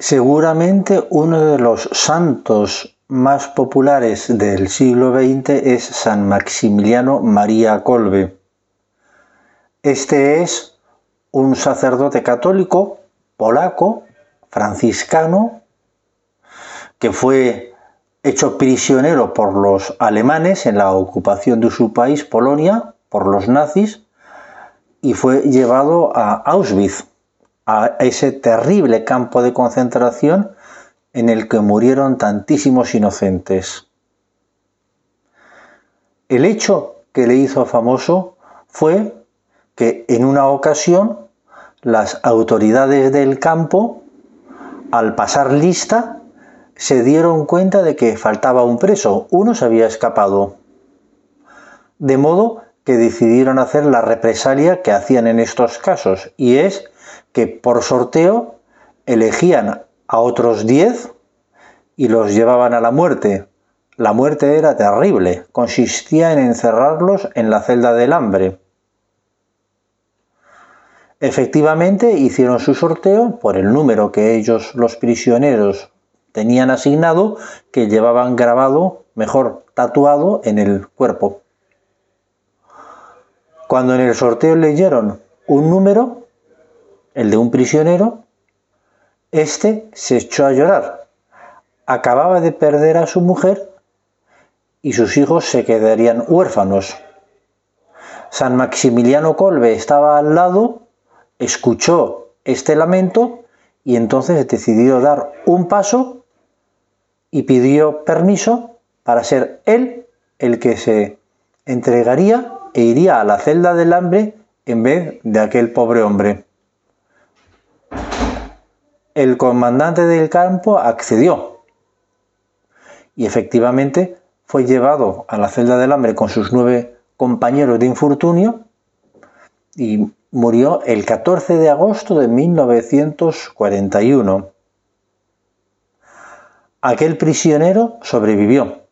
Seguramente uno de los santos más populares del siglo XX es San Maximiliano María Kolbe. Este es un sacerdote católico polaco, franciscano, que fue hecho prisionero por los alemanes en la ocupación de su país, Polonia, por los nazis, y fue llevado a Auschwitz, a ese terrible campo de concentración en el que murieron tantísimos inocentes. El hecho que le hizo famoso fue que en una ocasión las autoridades del campo, al pasar lista, se dieron cuenta de que faltaba un preso, uno se había escapado. De modo que decidieron hacer la represalia que hacían en estos casos, y es que por sorteo elegían a otros diez y los llevaban a la muerte. La muerte era terrible, consistía en encerrarlos en la celda del hambre. Efectivamente hicieron su sorteo por el número que ellos, los prisioneros, tenían asignado, que llevaban grabado, mejor tatuado, en el cuerpo. Cuando en el sorteo leyeron un número, el de un prisionero, este se echó a llorar. Acababa de perder a su mujer y sus hijos se quedarían huérfanos. San Maximiliano Colbe estaba al lado escuchó este lamento y entonces decidió dar un paso y pidió permiso para ser él el que se entregaría e iría a la celda del hambre en vez de aquel pobre hombre. El comandante del campo accedió y efectivamente fue llevado a la celda del hambre con sus nueve compañeros de infortunio y Murió el 14 de agosto de 1941. Aquel prisionero sobrevivió.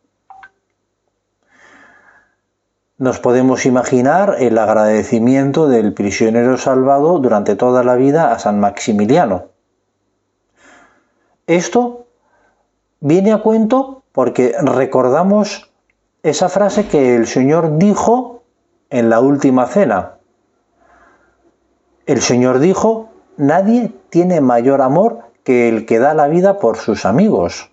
Nos podemos imaginar el agradecimiento del prisionero salvado durante toda la vida a San Maximiliano. Esto viene a cuento porque recordamos esa frase que el Señor dijo en la última cena. El Señor dijo, nadie tiene mayor amor que el que da la vida por sus amigos.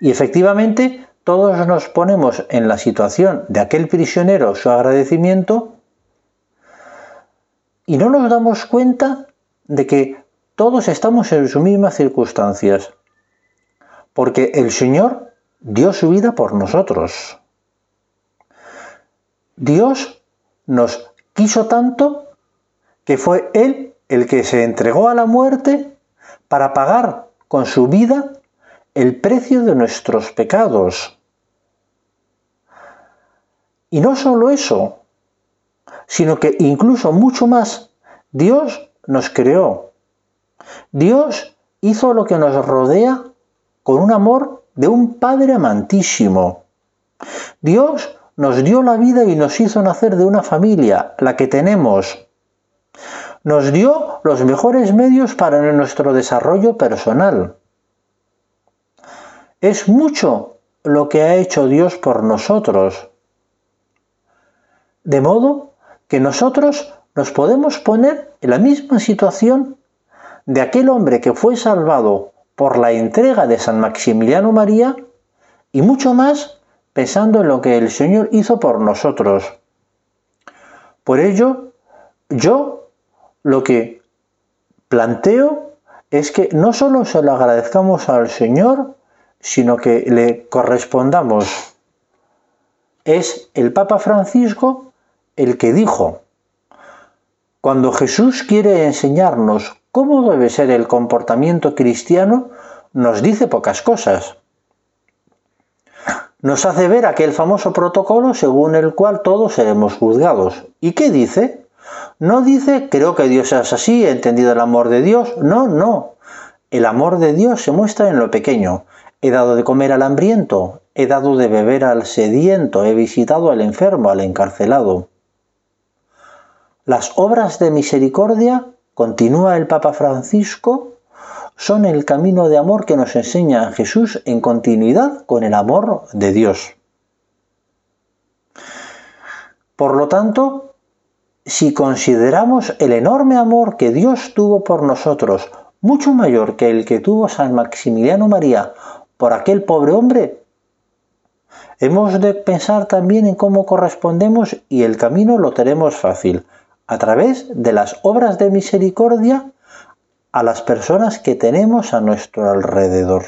Y efectivamente, todos nos ponemos en la situación de aquel prisionero, su agradecimiento, y no nos damos cuenta de que todos estamos en sus mismas circunstancias, porque el Señor dio su vida por nosotros. Dios nos quiso tanto que fue Él el que se entregó a la muerte para pagar con su vida el precio de nuestros pecados. Y no solo eso, sino que incluso mucho más, Dios nos creó. Dios hizo lo que nos rodea con un amor de un Padre amantísimo. Dios nos dio la vida y nos hizo nacer de una familia, la que tenemos. Nos dio los mejores medios para nuestro desarrollo personal. Es mucho lo que ha hecho Dios por nosotros. De modo que nosotros nos podemos poner en la misma situación de aquel hombre que fue salvado por la entrega de San Maximiliano María y mucho más pensando en lo que el Señor hizo por nosotros. Por ello, yo lo que planteo es que no solo se lo agradezcamos al Señor, sino que le correspondamos. Es el Papa Francisco el que dijo, cuando Jesús quiere enseñarnos cómo debe ser el comportamiento cristiano, nos dice pocas cosas nos hace ver aquel famoso protocolo según el cual todos seremos juzgados. ¿Y qué dice? No dice, creo que Dios es así, he entendido el amor de Dios. No, no. El amor de Dios se muestra en lo pequeño. He dado de comer al hambriento, he dado de beber al sediento, he visitado al enfermo, al encarcelado. Las obras de misericordia, continúa el Papa Francisco, son el camino de amor que nos enseña Jesús en continuidad con el amor de Dios. Por lo tanto, si consideramos el enorme amor que Dios tuvo por nosotros, mucho mayor que el que tuvo San Maximiliano María por aquel pobre hombre, hemos de pensar también en cómo correspondemos y el camino lo tenemos fácil, a través de las obras de misericordia a las personas que tenemos a nuestro alrededor.